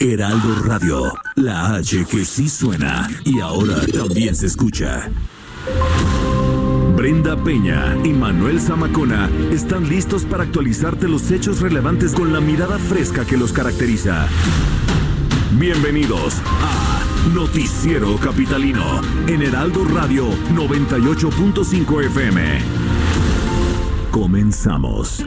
Heraldo Radio, la H que sí suena y ahora también se escucha. Brenda Peña y Manuel Zamacona están listos para actualizarte los hechos relevantes con la mirada fresca que los caracteriza. Bienvenidos a Noticiero Capitalino en Heraldo Radio 98.5 FM. Comenzamos.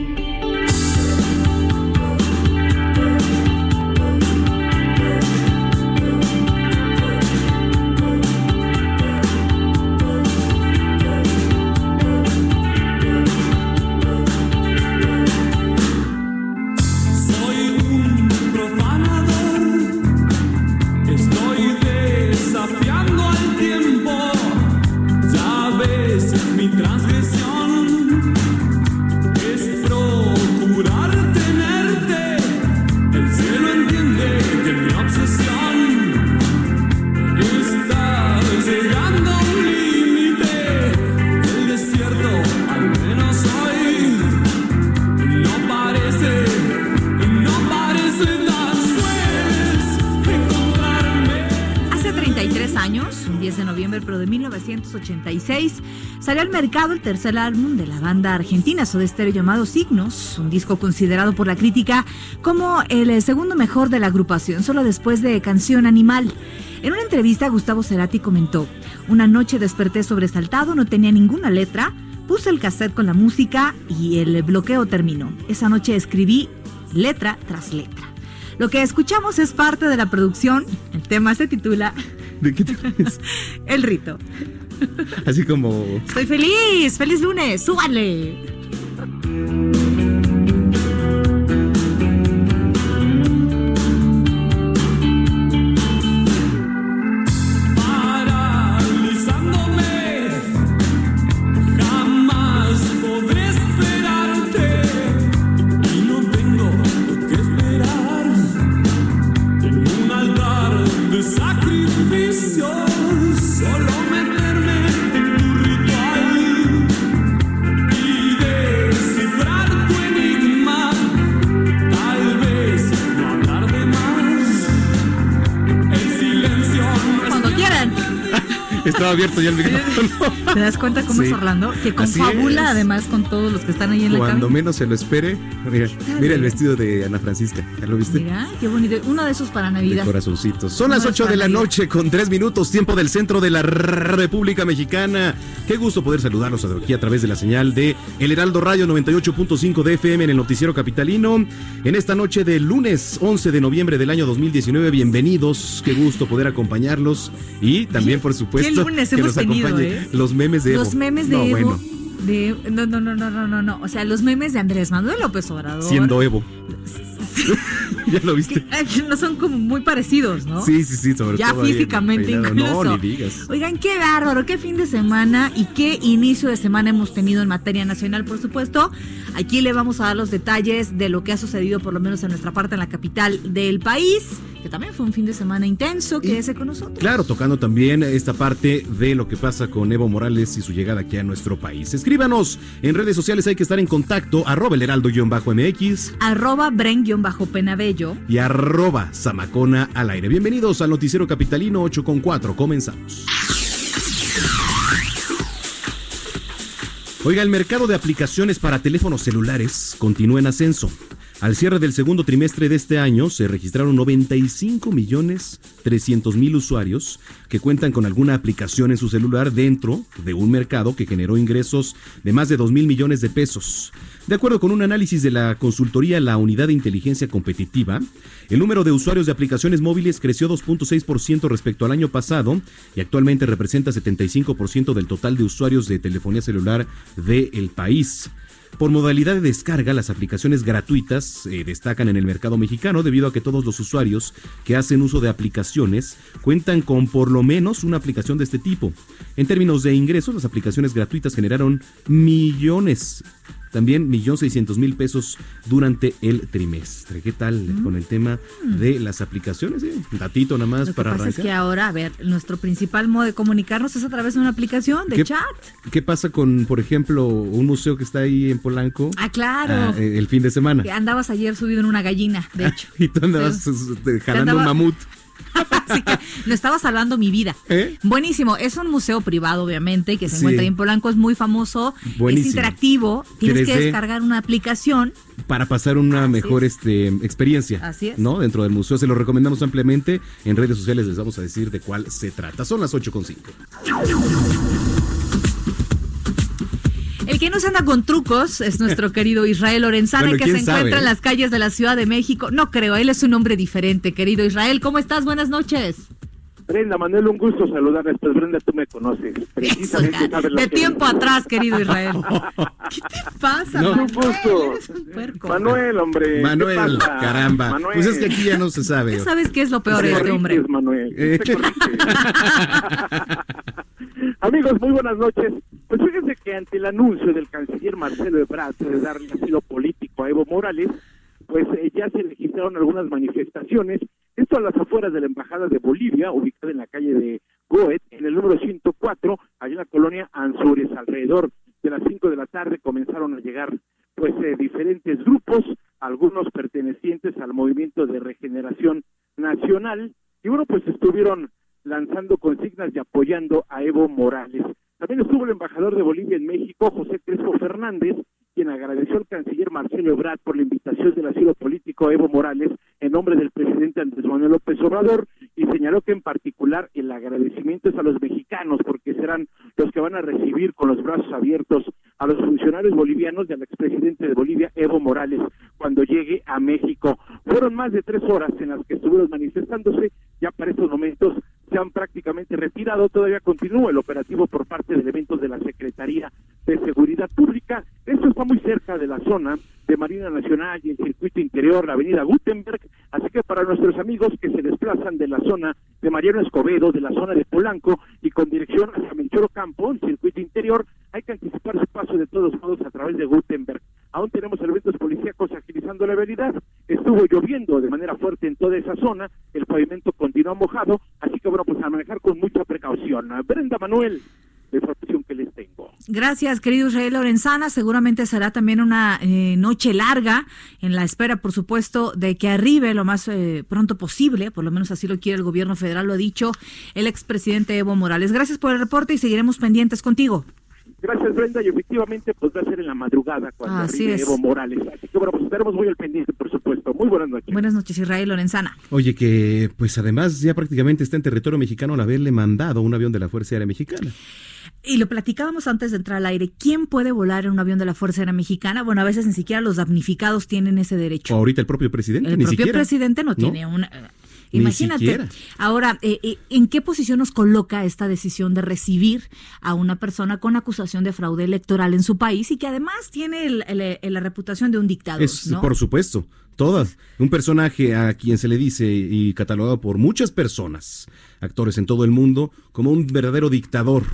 De 1986, salió al mercado el tercer álbum de la banda argentina Soda Stereo llamado Signos, un disco considerado por la crítica como el eh, segundo mejor de la agrupación, solo después de Canción Animal. En una entrevista, Gustavo Cerati comentó: Una noche desperté sobresaltado, no tenía ninguna letra, puse el cassette con la música y el bloqueo terminó. Esa noche escribí letra tras letra. Lo que escuchamos es parte de la producción. El tema se titula ¿De qué? El rito. Así como. Estoy feliz, feliz lunes, súbanle. Abierto ya el micrófono. ¿Te das cuenta cómo Sí. es Orlando? Que confabula además con todos los que están ahí en la Cuando cabina. menos se lo espere. Mira, mira el vestido de Ana Francisca. ¿Ya lo viste? Mira, qué bonito. Uno de esos para De Navidad. corazoncitos. Son las No 8 está de la noche con 3 minutos, tiempo del centro de la República Mexicana. Qué gusto poder saludarlos aquí a través de la señal de El Heraldo Radio 98.5 de FM en el Noticiero Capitalino. En esta noche de lunes 11 de noviembre del año 2019, bienvenidos. Qué gusto poder acompañarlos. Y también, por supuesto, que tenido, acompañe eh? los memes de Evo. Los memes de No, Evo. bueno, De, no, no, no, no, no, no, no. O sea, los memes de Andrés Manuel López Obrador. siendo Evo. ¿Ya lo viste? No son como muy parecidos, ¿no? Sí, sí, sí, sobre ya todo. el físicamente incluso. No, ni digas. Oigan, qué bárbaro, qué fin de semana y qué inicio de semana hemos tenido en materia nacional, por supuesto. Aquí le vamos a dar los detalles de lo que ha sucedido, por lo menos en nuestra parte, en la capital del país, que también fue un fin de semana intenso. Quédese con nosotros. Claro, tocando también esta parte de lo que pasa con Evo Morales y su llegada aquí a nuestro país. Escríbanos en redes sociales, hay que estar en contacto, arroba el heraldo-mx Arroba Bren-Penabello. y arroba zamacona al aire. Bienvenidos al Noticiero Capitalino 8 con 4, comenzamos. Oiga, el mercado de aplicaciones para teléfonos celulares continúa en ascenso. Al cierre del segundo trimestre de este año se registraron 95 millones 300 mil usuarios que cuentan con alguna aplicación en su celular dentro de un mercado que generó ingresos de más de 2 mil millones de pesos. De acuerdo con un análisis de la consultoría La Unidad de Inteligencia Competitiva, el número de usuarios de aplicaciones móviles creció 2.6% respecto al año pasado y actualmente representa 75% del total de usuarios de telefonía celular del país. Por modalidad de descarga, las aplicaciones gratuitas eh, destacan en el mercado mexicano debido a que todos los usuarios que hacen uso de aplicaciones cuentan con por lo menos una aplicación de este tipo. En términos de ingresos, las aplicaciones gratuitas generaron millones también millón seiscientos mil pesos durante el trimestre. ¿Qué tal Mm. con el tema de las aplicaciones? eh? Un datito nada más Lo que para pasa es arrancar. que ahora, a ver, nuestro principal modo de comunicarnos es a través de una aplicación de ¿Qué- chat. ¿Qué pasa con, por ejemplo, un museo que está ahí en Polanco? Ah, claro. ah, el fin de semana. Que andabas ayer subido en una gallina, de hecho. Y tú andabas Sí. jalando un mamut. Así que no estaba salvando mi vida. ¿Eh? Buenísimo. Es un museo privado, obviamente, que se Sí. encuentra en Polanco. Es muy famoso. Buenísimo. Es interactivo. Tienes que 3D. descargar una aplicación. para pasar una Así mejor es. este, experiencia. Así es. ¿No? Dentro del museo. Se lo recomendamos ampliamente. En redes sociales les vamos a decir de cuál se trata. Son las 8.5. El que no se anda con trucos es nuestro querido Israel Lorenzana, Bueno, que se encuentra sabe, en las calles de la Ciudad de México. No creo, él es un hombre diferente, querido Israel. ¿Cómo estás? Buenas noches. Brenda, Manuel, un gusto saludarles. Pues Brenda, tú me conoces. Eso, sabes de que- tiempo atrás, querido Israel. ¿Qué te pasa? No. Manuel? Un gusto. Eres un puerco. Manuel, hombre. ¿qué Manuel, caramba. Manuel. Pues es que aquí ya no se sabe. ¿Qué sabes qué es lo peor de este hombre? Manuel. Eh. Amigos, muy buenas noches. Pues fíjense que ante el anuncio del canciller Marcelo Ebrard de darle asilo político a Evo Morales, pues eh, ya se registraron algunas manifestaciones. Esto a las afueras de la Embajada de Bolivia, ubicada en la calle de Goet, en el número 104, allá en la colonia Anzures. Alrededor de las 5 de la tarde comenzaron a llegar pues eh, diferentes grupos, algunos pertenecientes al movimiento de regeneración nacional, y bueno, pues estuvieron lanzando consignas y apoyando a Evo Morales. También estuvo el embajador de Bolivia en México, José Crespo Fernández, quien agradeció al canciller Marcelo Ebrard por la invitación del asilo político Evo Morales en nombre del presidente Andrés Manuel López Obrador y señaló que en particular el agradecimiento es a los mexicanos porque serán los que van a recibir con los brazos abiertos a los funcionarios bolivianos y al expresidente de Bolivia, Evo Morales, cuando llegue a México. Fueron más de tres horas en las que estuvieron manifestándose, ya para estos momentos se han prácticamente retirado, todavía continúa el operativo por parte de elementos de la Secretaría de Seguridad Pública. Esto está muy cerca de la zona de Marina Nacional y el circuito interior, la avenida Gutenberg, así que para nuestros amigos que se desplazan de la zona de Mariano Escobedo, de la zona de Polanco y con dirección hacia Melchor Campo, el circuito interior, hay que anticipar su paso de todos modos a través de Gutenberg. Aún tenemos elementos policíacos agilizando la velocidad. Estuvo lloviendo de manera fuerte en toda esa zona, el pavimento continúa mojado, bueno, pues a manejar con mucha precaución. Brenda Manuel, la información que les tengo. Gracias, querido Israel Lorenzana. Seguramente será también una eh, noche larga en la espera, por supuesto, de que arribe lo más eh, pronto posible, por lo menos así lo quiere el gobierno federal, lo ha dicho el expresidente Evo Morales. Gracias por el reporte y seguiremos pendientes contigo. Gracias, Brenda, y efectivamente pues va a ser en la madrugada cuando Así arribe es. Evo Morales. Así que bueno, pues estaremos muy al pendiente, por supuesto. Muy buenas noches. Buenas noches, Israel Lorenzana. Oye, que pues además ya prácticamente está en territorio mexicano al haberle mandado un avión de la Fuerza Aérea Mexicana. Y lo platicábamos antes de entrar al aire. ¿Quién puede volar en un avión de la Fuerza Aérea Mexicana? Bueno, a veces ni siquiera los damnificados tienen ese derecho. O ahorita el propio presidente, El ni propio siquiera. presidente no, tiene una... Imagínate. Ahora, eh, eh, ¿en qué posición nos coloca esta decisión de recibir a una persona con acusación de fraude electoral en su país y que además tiene el- el- el- la reputación de un dictador? Es, ¿no? por supuesto, todas. Un personaje a quien se le dice y catalogado por muchas personas, actores en todo el mundo, como un verdadero dictador.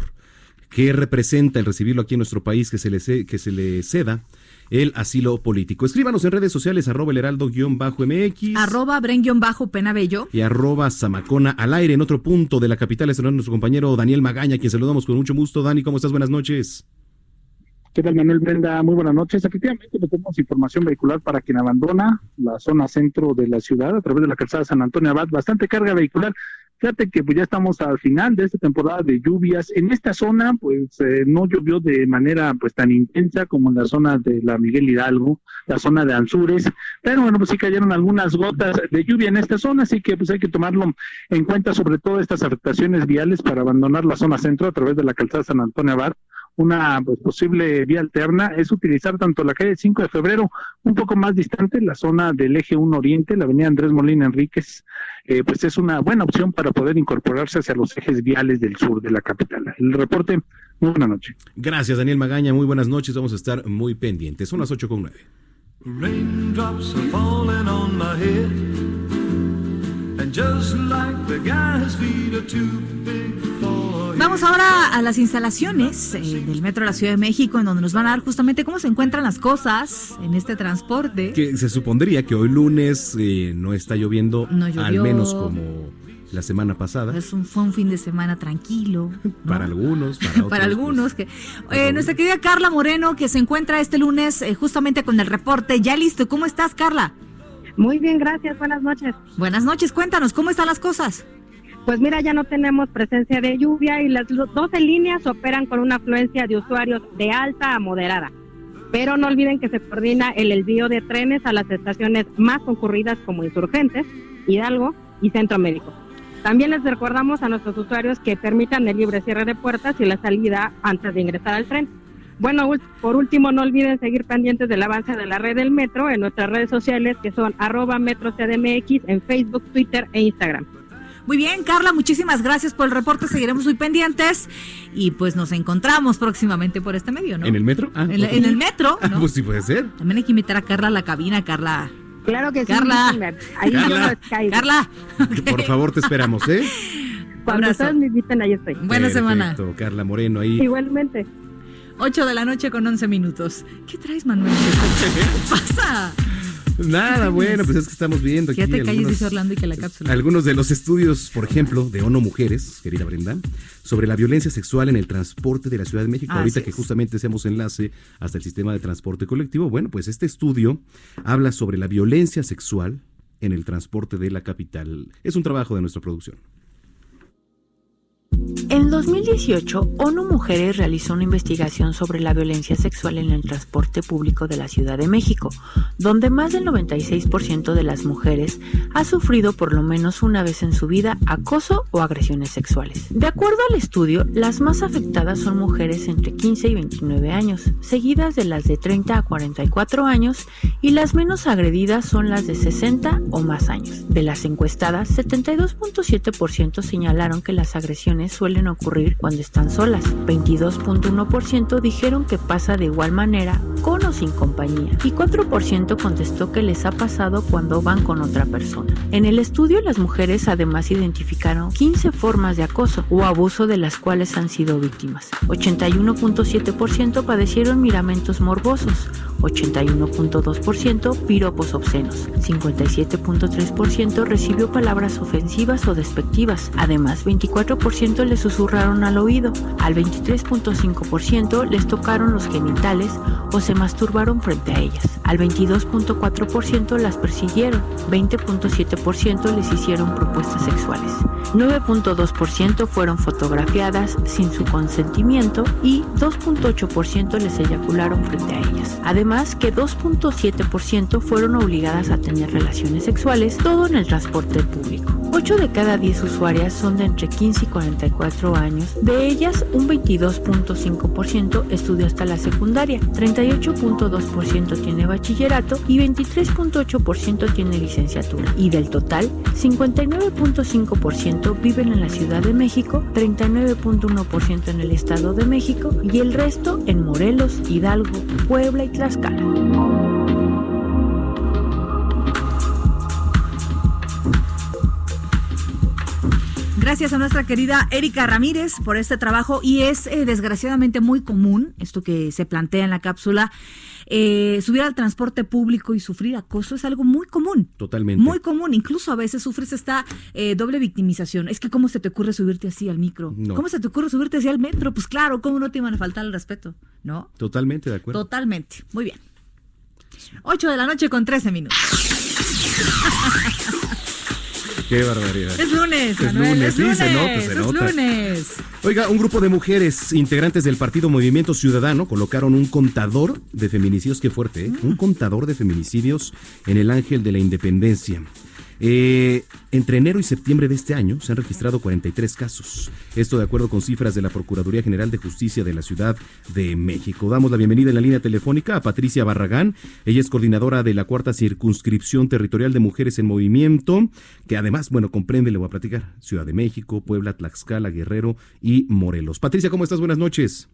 que representa el recibirlo aquí en nuestro país, que se le, que se le ceda el asilo político. Escríbanos en redes sociales, arroba el heraldo-mx. Arroba Bren-Penabello. y arroba Zamacona al aire en otro punto de la capital está nuestro compañero Daniel Magaña, quien saludamos con mucho gusto. Dani, ¿cómo estás? Buenas noches. ¿Qué tal, Manuel Brenda? Muy buenas noches. Efectivamente, tenemos información vehicular para quien abandona la zona centro de la ciudad a través de la calzada San Antonio Abad. Bastante carga vehicular. Fíjate que pues ya estamos al final de esta temporada de lluvias. En esta zona, pues eh, no llovió de manera pues tan intensa como en la zona de la Miguel Hidalgo, la zona de Anzures, pero bueno, pues sí cayeron algunas gotas de lluvia en esta zona, así que pues hay que tomarlo en cuenta sobre todo estas afectaciones viales para abandonar la zona centro a través de la calzada San Antonio Abad una pues, posible vía alterna es utilizar tanto la calle 5 de febrero, un poco más distante, la zona del eje 1 Oriente, la avenida Andrés Molina Enríquez, eh, pues es una buena opción para poder incorporarse hacia los ejes viales del sur de la capital. El reporte, muy buena noche. Gracias, Daniel Magaña. Muy buenas noches. Vamos a estar muy pendientes. Son las 8 con 9. Raindrops are falling on my head. And just like the guy's feet are too big. Vamos ahora a las instalaciones eh, del Metro de la Ciudad de México, en donde nos van a dar justamente cómo se encuentran las cosas en este transporte. Que se supondría que hoy lunes eh, no está lloviendo, No llovió. al menos como la semana pasada. Es un, fue un fin de semana tranquilo. ¿no? Para algunos, para otros. Para algunos. pues, que, Eh, nuestra querida Carla Moreno, que se encuentra este lunes eh, justamente con el reporte. Ya listo. ¿Cómo estás, Carla? Muy bien, gracias. Buenas noches. Buenas noches. Cuéntanos, ¿cómo están las cosas? Pues mira, ya no tenemos presencia de lluvia y las lo- 12 líneas operan con una afluencia de usuarios de alta a moderada. Pero no olviden que se coordina el envío de trenes a las estaciones más concurridas como Insurgentes, Hidalgo y Centro Médico. También les recordamos a nuestros usuarios que permitan el libre cierre de puertas y la salida antes de ingresar al tren. Bueno, por último, no olviden seguir pendientes del avance de la red del metro en nuestras redes sociales que son arroba metro en Facebook, Twitter e Instagram. Muy bien, Carla, muchísimas gracias por el reporte. Seguiremos muy pendientes y pues nos encontramos próximamente por este medio, ¿no? ¿En el metro? Ah, En, el metro, Ah, pues sí puede ser. También hay que invitar a Carla a la cabina, Carla. Claro que sí. Carla. invítenme. Ahí yo Carla. caigo. Carla, Por favor, te esperamos, ¿eh? Cuando ustedes me inviten, ahí estoy. buena semana. Perfecto, Carla Moreno ahí. Igualmente. 8 de la noche con 11 minutos. ¿Qué traes, Manuel? ¿Qué pasa? Nada, bueno, pues es que estamos viendo aquí Ya te calles, algunos- dice Orlando, y que la cápsula. Algunos de los estudios, por ejemplo, de ONU Mujeres, querida Brenda, sobre la violencia sexual en el transporte de la Ciudad de México. Así Ahorita que es. justamente hacemos enlace hasta el sistema de transporte colectivo. Bueno, pues este estudio habla sobre la violencia sexual en el transporte de la capital. Es un trabajo de nuestra producción. En 2018, ONU Mujeres realizó una investigación sobre la violencia sexual en el transporte público de la Ciudad de México, donde más del 96% de las mujeres ha sufrido por lo menos una vez en su vida acoso o agresiones sexuales. De acuerdo al estudio, las más afectadas son mujeres entre 15 y 29 años, seguidas de las de 30 a 44 años y las menos agredidas son las de 60 o más años. De las encuestadas, 72.7% señalaron que las agresiones suelen ocurrir cuando están solas. 22.1% dijeron que pasa de igual manera con o sin compañía. Y 4% contestó que les ha pasado cuando van con otra persona. En el estudio las mujeres además identificaron 15 formas de acoso o abuso de las cuales han sido víctimas. 81.7% padecieron miramentos morbosos. 81.2% piropos obscenos, 57.3% recibió palabras ofensivas o despectivas, además 24% le susurraron al oído, al 23.5% les tocaron los genitales o se masturbaron frente a ellas, al 22.4% las persiguieron, 20.7% les hicieron propuestas sexuales, 9.2% fueron fotografiadas sin su consentimiento y 2.8% les eyacularon frente a ellas. Además que 2.7% fueron obligadas a tener relaciones sexuales, todo en el transporte público. 8 de cada 10 usuarias son de entre 15 y 44 años. De ellas, un 22.5% estudia hasta la secundaria, 38.2% tiene bachillerato y 23.8% tiene licenciatura. Y del total, 59.5% viven en la Ciudad de México, 39.1% en el Estado de México y el resto en Morelos, Hidalgo, Puebla y Tlaxcala. Gracias a nuestra querida Erika Ramírez por este trabajo y es eh, desgraciadamente muy común esto que se plantea en la cápsula. eh, subir al transporte público y sufrir acoso es algo muy común. Totalmente. Muy común, incluso a veces sufres esta eh, doble victimización. Es que ¿cómo se te ocurre subirte así al micro? No. ¿Cómo se te ocurre subirte así al metro? Pues claro, ¿cómo no te iban a faltar el respeto? ¿No? Totalmente de acuerdo. Totalmente. Muy bien. 8 de la noche con 13 minutos. Qué barbaridad. Es lunes, Es Manuel, lunes, es sí, lunes, se nota, se es nota. lunes. Oiga, un grupo de mujeres integrantes del partido Movimiento Ciudadano colocaron un contador de feminicidios, qué fuerte, ¿eh? un contador de feminicidios en el Ángel de la Independencia. Eh, entre enero y septiembre de este año se han registrado 43 casos. Esto de acuerdo con cifras de la Procuraduría General de Justicia de la Ciudad de México. Damos la bienvenida en la línea telefónica a Patricia Barragán. Ella es coordinadora de la cuarta circunscripción territorial de Mujeres en Movimiento, que además, bueno, comprende, le voy a platicar, Ciudad de México, Puebla, Tlaxcala, Guerrero y Morelos. Patricia, ¿cómo estás? Buenas noches.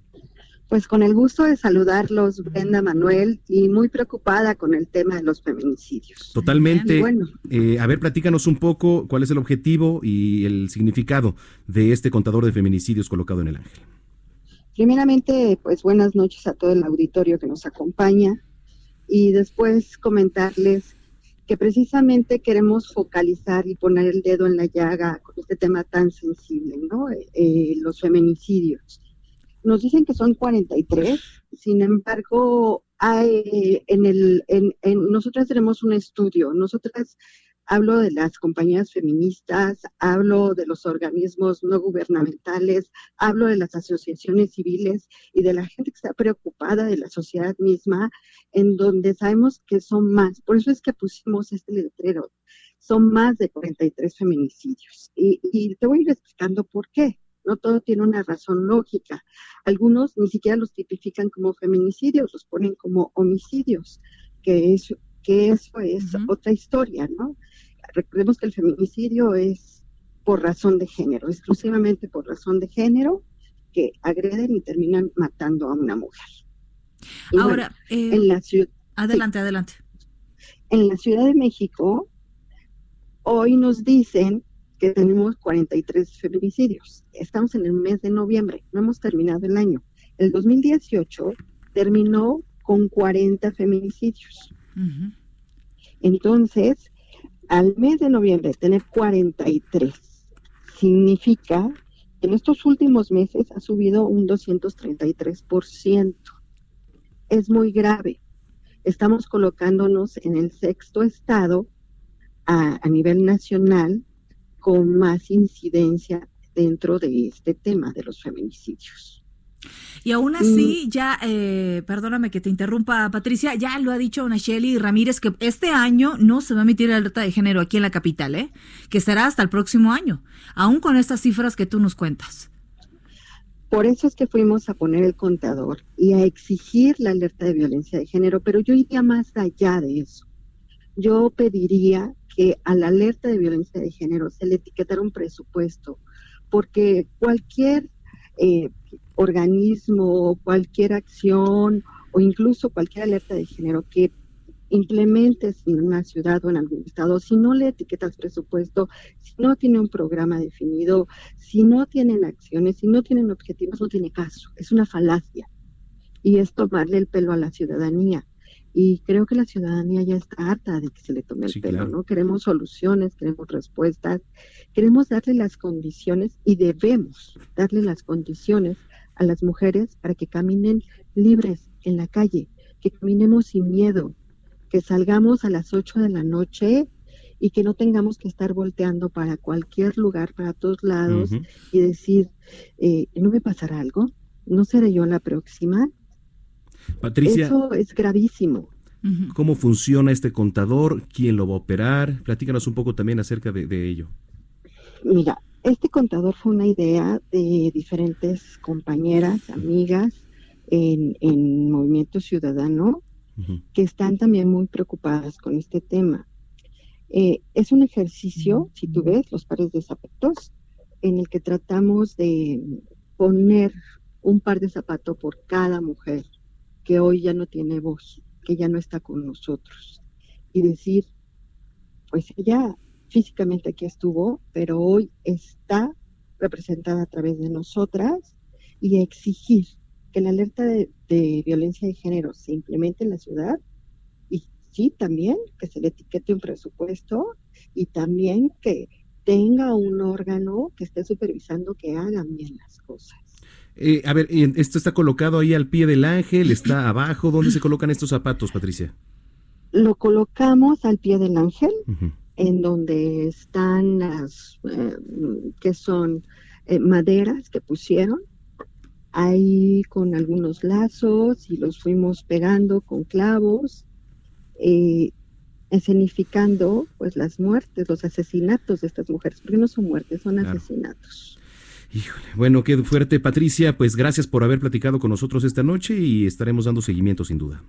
Pues con el gusto de saludarlos, Brenda Manuel, y muy preocupada con el tema de los feminicidios. Totalmente. Eh, a ver, platícanos un poco cuál es el objetivo y el significado de este contador de feminicidios colocado en el Ángel. Primeramente, pues buenas noches a todo el auditorio que nos acompaña y después comentarles que precisamente queremos focalizar y poner el dedo en la llaga con este tema tan sensible, ¿no? Eh, los feminicidios nos dicen que son 43, sin embargo, hay en el, en, nosotras tenemos un estudio, nosotras hablo de las compañías feministas, hablo de los organismos no gubernamentales, hablo de las asociaciones civiles y de la gente que está preocupada de la sociedad misma, en donde sabemos que son más. Por eso es que pusimos este letrero. Son más de 43 feminicidios. Y, y te voy a ir explicando por qué. No todo tiene una razón lógica. Algunos ni siquiera los tipifican como feminicidios, los ponen como homicidios, que, es, que eso es otra historia, ¿no? Recordemos que el feminicidio es por razón de género, exclusivamente por razón de género, que agreden y terminan matando a una mujer. Ahora, en eh, la ciudad. Adelante, adelante. En la Ciudad de México, hoy nos dicen que tenemos 43 feminicidios. Estamos en el mes de noviembre, no hemos terminado el año. El 2018 terminó con 40 feminicidios. Entonces, al mes de noviembre tener 43 significa que en estos últimos meses ha subido un 233%. Es muy grave. Estamos colocándonos en el sexto estado a, a nivel nacional con más incidencia dentro de este tema de los feminicidios. Y aún así, mm. ya, eh, perdóname que te interrumpa, Patricia, ya lo ha dicho Nacheli Ramírez que este año no se va a emitir la alerta de género aquí en la capital, ¿eh? que será hasta el próximo año, aún con estas cifras que tú nos cuentas. Por eso es que fuimos a poner el contador y a exigir la alerta de violencia de género, pero yo iría más allá de eso. Yo pediría que a la alerta de violencia de género se le etiquetara un presupuesto, porque cualquier eh, organismo, cualquier acción o incluso cualquier alerta de género que implementes en una ciudad o en algún estado, si no le etiquetas presupuesto, si no tiene un programa definido, si no tienen acciones, si no tienen objetivos, no tiene caso. Es una falacia. Y es tomarle el pelo a la ciudadanía y creo que la ciudadanía ya está harta de que se le tome el pelo, ¿no? Queremos soluciones, queremos respuestas, queremos darle las condiciones y debemos darle las condiciones a las mujeres para que caminen libres en la calle, que caminemos sin miedo, que salgamos a las 8 de la noche y que no tengamos que estar volteando para cualquier lugar, para todos lados y decir, eh, ¿no me pasará algo? ¿No seré yo la próxima? Patricia. Eso es gravísimo. ¿Cómo funciona este contador? ¿Quién lo va a operar? Platícanos un poco también acerca de, ello. Mira, este contador fue una idea de diferentes compañeras, amigas en, Movimiento Ciudadano, que están también muy preocupadas con este tema. Eh, es un ejercicio, si tú ves, los pares de zapatos, en el que tratamos de poner un par de zapatos por cada mujer que hoy ya no tiene voz, que ya no está con nosotros. Y decir, pues ella físicamente aquí estuvo, pero hoy está representada a través de nosotras y exigir que la alerta de, violencia de género se implemente en la ciudad y sí también que se le etiquete un presupuesto y también que tenga un órgano que esté supervisando que hagan bien las cosas. Eh, a ver, ¿esto está colocado ahí al pie del ángel? ¿Está abajo? ¿Dónde se colocan estos zapatos, Patricia? Lo colocamos al pie del ángel, en donde están las, eh, que son eh, maderas que pusieron, ahí con algunos lazos y los fuimos pegando con clavos. en escenificando pues las muertes, los asesinatos de estas mujeres, porque no son muertes, son Claro. asesinatos. Híjole, bueno, qué fuerte, Patricia. Pues gracias por haber platicado con nosotros esta noche y estaremos dando seguimiento sin duda.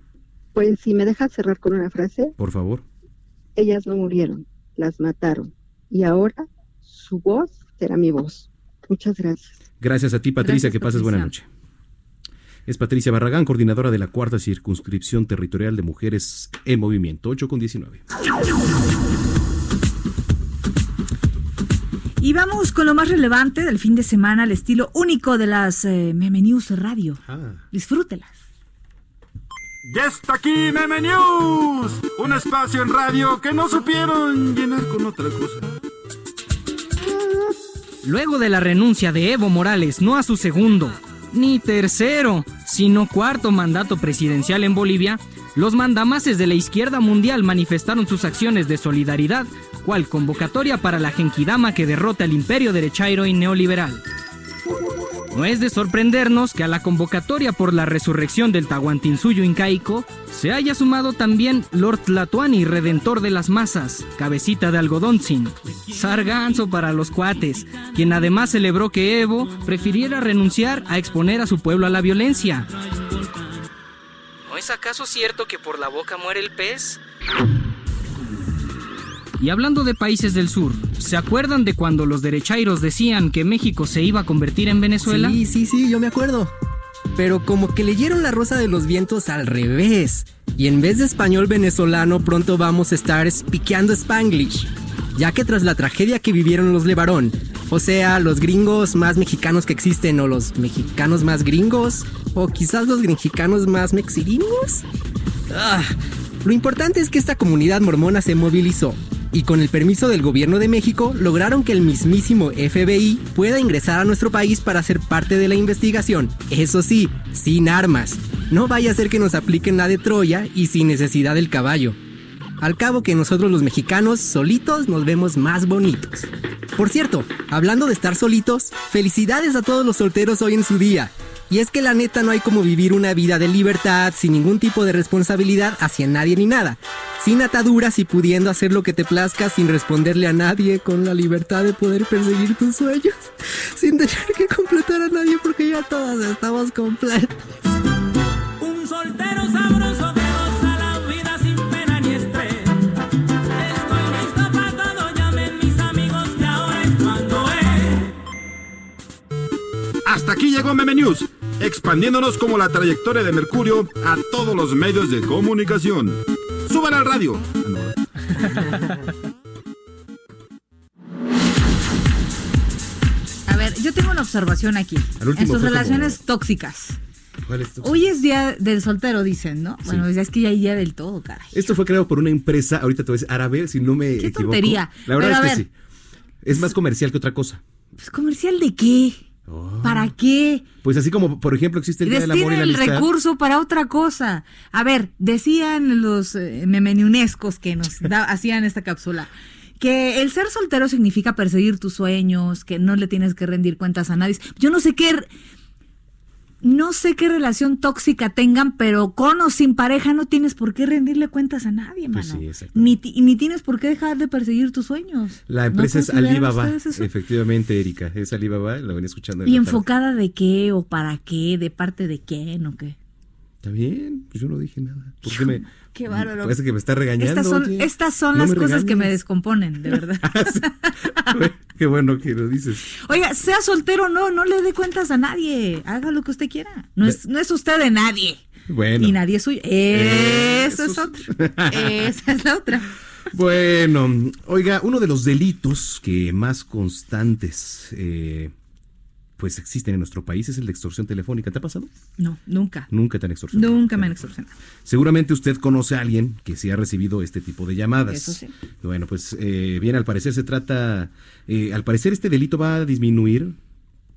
Pues si me dejas cerrar con una frase, Por favor. ellas no murieron, las mataron. Y ahora su voz será mi voz. Muchas gracias. Gracias a ti, Patricia. Gracias, que pases buena noche. Es Patricia Barragán, coordinadora de la cuarta circunscripción territorial de mujeres en movimiento, 8 con 19. Y vamos con lo más relevante del fin de semana, el estilo único de las eh, Meme News Radio. Disfrútelas. Ya está aquí Meme News, un espacio en radio que no supieron llenar con otra cosa. Luego de la renuncia de Evo Morales, no a su segundo, ni tercero, sino cuarto mandato presidencial en Bolivia, los mandamases de la izquierda mundial manifestaron sus acciones de solidaridad, cual convocatoria para la Genkidama que derrota el imperio derechairo y neoliberal. No es de sorprendernos que a la convocatoria por la resurrección del Tahuantinsuyo incaico se haya sumado también Lord Tlatuani, redentor de las masas, cabecita de algodonzin, sarganzo para los cuates, quien además celebró que Evo prefiriera renunciar a exponer a su pueblo a la violencia. ¿No es acaso cierto que por la boca muere el pez? Y hablando de países del sur, ¿se acuerdan de cuando los derechairos decían que México se iba a convertir en Venezuela? Sí, sí, sí, yo me acuerdo. Pero como que leyeron La Rosa de los Vientos al revés. Y en vez de español venezolano, pronto vamos a estar spiqueando Spanglish. Ya que tras la tragedia que vivieron los Levarón, o sea, los gringos más mexicanos que existen, o los mexicanos más gringos, o quizás los gringicanos más mexigringos. Ah, lo importante es que esta comunidad mormona se movilizó y con el permiso del gobierno de México lograron que el mismísimo FBI pueda ingresar a nuestro país para ser parte de la investigación. Eso sí, sin armas. No vaya a ser que nos apliquen la de Troya y sin necesidad del caballo. Al cabo que nosotros los mexicanos solitos nos vemos más bonitos. Por cierto, hablando de estar solitos, felicidades a todos los solteros hoy en su día. Y es que la neta no hay como vivir una vida de libertad sin ningún tipo de responsabilidad hacia nadie ni nada. Sin ataduras y pudiendo hacer lo que te plazca sin responderle a nadie con la libertad de poder perseguir tus sueños. Sin tener que completar a nadie porque ya todas estamos completas. Hasta aquí llegó Meme News, expandiéndonos como la trayectoria de Mercurio a todos los medios de comunicación. ¡Suban al radio! A ver, yo tengo una observación aquí. En sus relaciones tóxicas. ¿Cuál es tu- Hoy es día del soltero, dicen, ¿no? Bueno, ya es que ya hay día del todo, caray. Esto fue creado por una empresa, ahorita te voy a decir, árabe, si no me Qué equivoco. tontería. La verdad Pero es que ver. sí. Es más comercial que otra cosa. Pues, ¿Comercial de qué? ¿Para qué? Pues así como, por ejemplo, existe el Día del Amor y la el Amistad. recurso para otra cosa. A ver, decían los eh, memeniunescos que nos da- hacían esta cápsula que el ser soltero significa perseguir tus sueños, que no le tienes que rendir cuentas a nadie. Yo no sé qué no sé qué relación tóxica tengan, pero con o sin pareja no tienes por qué rendirle cuentas a nadie, mano. Pues sí, ni, ni tienes por qué dejar de perseguir tus sueños. La ¿No empresa es Alibaba. Efectivamente, Erika. Es Alibaba, la venía escuchando. en ¿Y tarde. enfocada de qué o para qué? ¿De parte de quién o qué? Está bien, pues yo no dije nada. ¿Por qué me.? Qué bárbaro. Parece que me está regañando. Estas son, oye. estas son No las cosas que me descomponen, de verdad. Qué bueno que lo dices. Oiga, sea soltero o no, no le dé cuentas a nadie. Haga lo que usted quiera. No es, no es usted de nadie. Bueno. Y nadie es suyo. Eso, es sí. otro. Esa es la otra. Bueno, oiga, uno de los delitos que más constantes eh, pues existen en nuestro país es el de extorsión telefónica. ¿Te ha pasado? No, nunca. Nunca te han extorsionado. Nunca me han extorsionado. Seguramente usted conoce a alguien que sí ha recibido este tipo de llamadas. Eso sí. Bueno, pues eh, bien, al parecer se trata, eh, al parecer este delito va a disminuir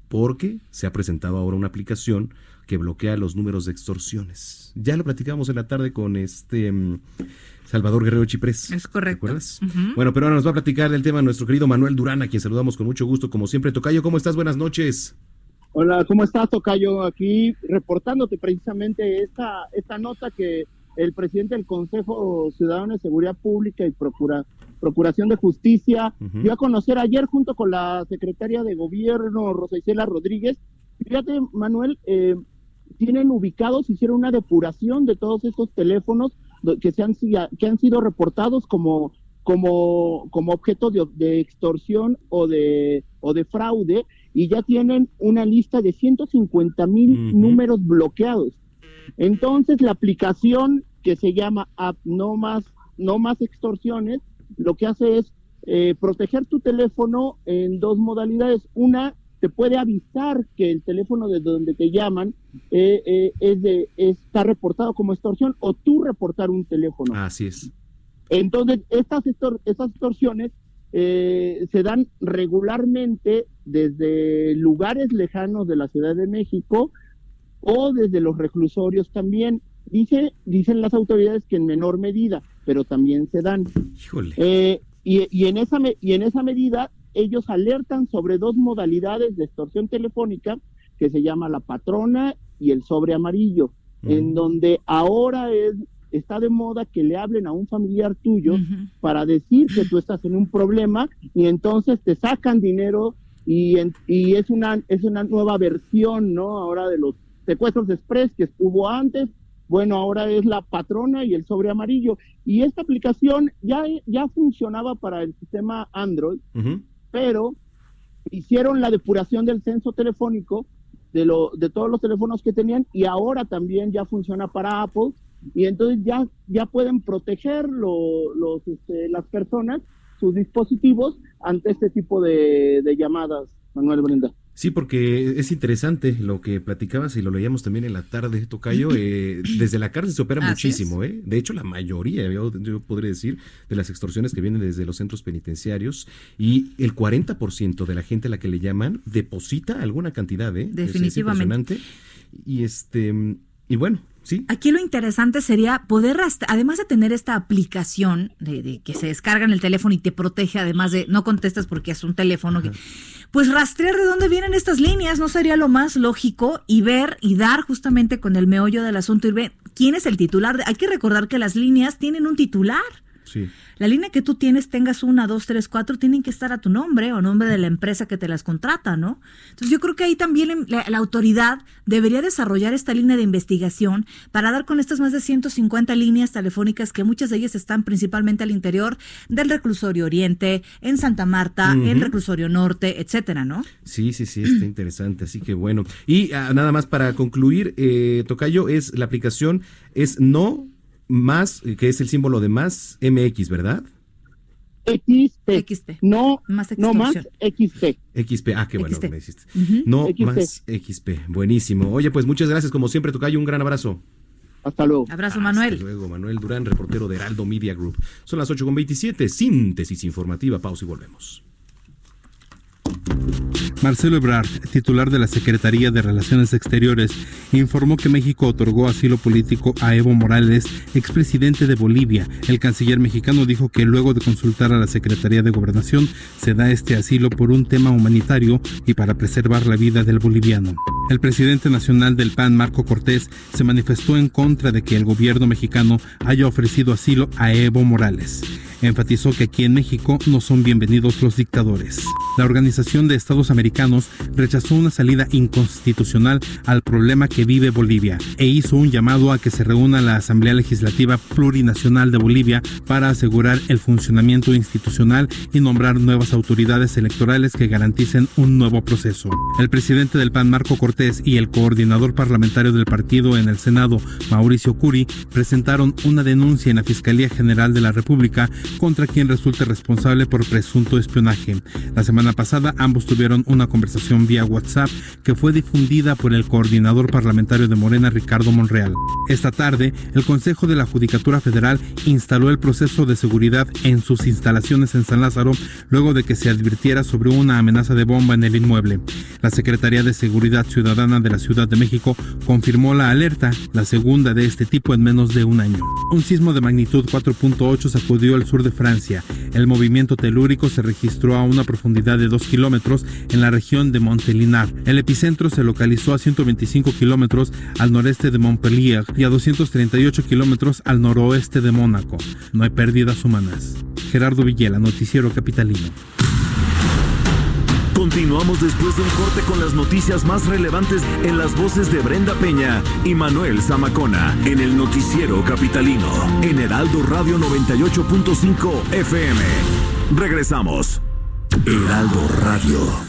porque se ha presentado ahora una aplicación que bloquea los números de extorsiones. Ya lo platicamos en la tarde con este mm, Salvador Guerrero Chiprés. Es correcto. ¿Te acuerdas? Bueno, pero ahora nos va a platicar del tema nuestro querido Manuel Durán, a quien saludamos con mucho gusto, como siempre. Tocayo, ¿cómo estás? Buenas noches. Hola, ¿cómo estás, Tocayo? Aquí reportándote precisamente esta, esta nota que el presidente del Consejo Ciudadano de Seguridad Pública y Procura, Procuración de Justicia dio a conocer ayer junto con la secretaria de Gobierno, Rosa Isela Rodríguez. Fíjate, Manuel, eh, tienen ubicados, hicieron una depuración de todos estos teléfonos que, se han, que han sido reportados como, como, como objeto de, de extorsión o de, o de fraude y ya tienen una lista de 150 mil números bloqueados. Entonces la aplicación que se llama App No Más, no más Extorsiones, lo que hace es eh, proteger tu teléfono en dos modalidades. Una, te puede avisar que el teléfono de donde te llaman eh, eh, es de, está reportado como extorsión o tú reportar un teléfono. Así es. Entonces, estas, extor- estas extorsiones eh, se dan regularmente desde lugares lejanos de la Ciudad de México o desde los reclusorios también. Dice, dicen las autoridades que en menor medida, pero también se dan. Híjole. Eh, y, y en esa me- y en esa medida ellos alertan sobre dos modalidades de extorsión telefónica que se llama la patrona y el sobre amarillo, en donde ahora es está de moda que le hablen a un familiar tuyo para decir que tú estás en un problema y entonces te sacan dinero y, en- y es una es una nueva versión, ¿no? Ahora de los secuestros express que hubo antes, bueno, ahora es la patrona y el sobre amarillo. Y esta aplicación ya, ya funcionaba para el sistema Android, pero hicieron la depuración del censo telefónico de, lo, de todos los teléfonos que tenían y ahora también ya funciona para Apple y entonces ya, ya pueden proteger lo- los, este, las personas, sus dispositivos ante este tipo de, de llamadas, Manuel Brenda. Sí, porque es interesante lo que platicabas y lo leíamos también en la tarde, Tocayo. eh, desde la cárcel se opera Así muchísimo, ¿eh? De hecho, la mayoría, yo, yo podría decir, de las extorsiones que vienen desde los centros penitenciarios y el 40% de la gente a la que le llaman deposita alguna cantidad, ¿eh? Es- es Definitivamente. impresionante. Y este, y bueno, sí. Aquí lo interesante sería poder, además de tener esta aplicación de, de que se descarga en el teléfono y te protege, además de no contestas porque es un teléfono, que, pues rastrear de dónde vienen estas líneas no sería lo más lógico y ver y dar justamente con el meollo del asunto y ver quién es el titular. Hay que recordar que las líneas tienen un titular. Sí. La línea que tú tienes, tengas una, dos, tres, cuatro, tienen que estar a tu nombre o nombre de la empresa que te las contrata, ¿no? Entonces yo creo que ahí también em, la, la autoridad debería desarrollar esta línea de investigación para dar con estas más de 150 líneas telefónicas que muchas de ellas están principalmente al interior del reclusorio Oriente, en Santa Marta, en Ujú. reclusorio Norte, etcétera, ¿no? Sí, sí, sí, está interesante, así que bueno. Y ah, nada más para concluir, eh, Tocayo, es la aplicación es no más, que es el símbolo de más MX, ¿verdad? XP. No, no más XP. XP, ah, qué bueno XP. que me dijiste. Ujú. No XP. más XP, buenísimo. Oye, pues muchas gracias como siempre, Tocayo, un gran abrazo. Hasta luego. Abrazo, Manuel. Hasta luego, Manuel Durán, reportero de Heraldo Media Group. Son las 8.27, síntesis informativa, pausa y volvemos. Marcelo Ebrard, titular de la Secretaría de Relaciones Exteriores, informó que México otorgó asilo político a Evo Morales, expresidente de Bolivia. El canciller mexicano dijo que luego de consultar a la Secretaría de Gobernación se da este asilo por un tema humanitario y para preservar la vida del boliviano. El presidente nacional del PAN, Marco Cortés, se manifestó en contra de que el gobierno mexicano haya ofrecido asilo a Evo Morales. Enfatizó que aquí en México no son bienvenidos los dictadores. La Organización de Estados Americanos rechazó una salida inconstitucional al problema que vive Bolivia e hizo un llamado a que se reúna la Asamblea Legislativa Plurinacional de Bolivia para asegurar el funcionamiento institucional y nombrar nuevas autoridades electorales que garanticen un nuevo proceso. El presidente del PAN, Marco Cortés, y el coordinador parlamentario del partido en el Senado, Mauricio Curi, presentaron una denuncia en la Fiscalía General de la República contra quien resulte responsable por presunto espionaje. La semana pasada ambos tuvieron una conversación vía WhatsApp que fue difundida por el coordinador parlamentario de Morena, Ricardo Monreal. Esta tarde, el Consejo de la Judicatura Federal instaló el proceso de seguridad en sus instalaciones en San Lázaro luego de que se advirtiera sobre una amenaza de bomba en el inmueble. La Secretaría de Seguridad Ciudadana de la Ciudad de México confirmó la alerta, la segunda de este tipo en menos de un año. Un sismo de magnitud 4.8 sacudió el sur de Francia. El movimiento telúrico se registró a una profundidad de 2 kilómetros en la región de Montélimar. El epicentro se localizó a 125 kilómetros al noreste de Montpellier y a 238 kilómetros al noroeste de Mónaco. No hay pérdidas humanas. Gerardo Villela, Noticiero Capitalino. Continuamos después de un corte con las noticias más relevantes en las voces de Brenda Peña y Manuel Zamacona en el noticiero capitalino en Heraldo Radio 98.5 FM. Regresamos. Heraldo Radio.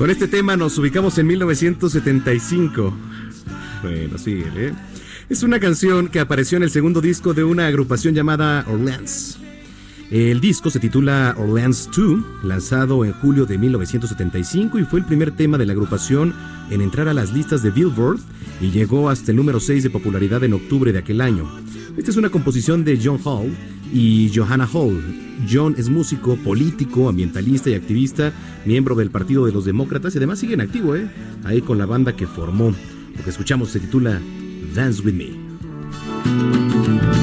Con este tema nos ubicamos en 1975. Bueno, sí, ¿eh? Es una canción que apareció en el segundo disco de una agrupación llamada Orleans. El disco se titula Orleans 2, lanzado en julio de 1975 y fue el primer tema de la agrupación en entrar a las listas de Billboard y llegó hasta el número 6 de popularidad en octubre de aquel año. Esta es una composición de John Hall y Johanna Hall. John es músico, político, ambientalista y activista, miembro del Partido de los Demócratas y además sigue en activo, ¿eh? Ahí con la banda que formó. Lo que escuchamos se titula Dance With Me.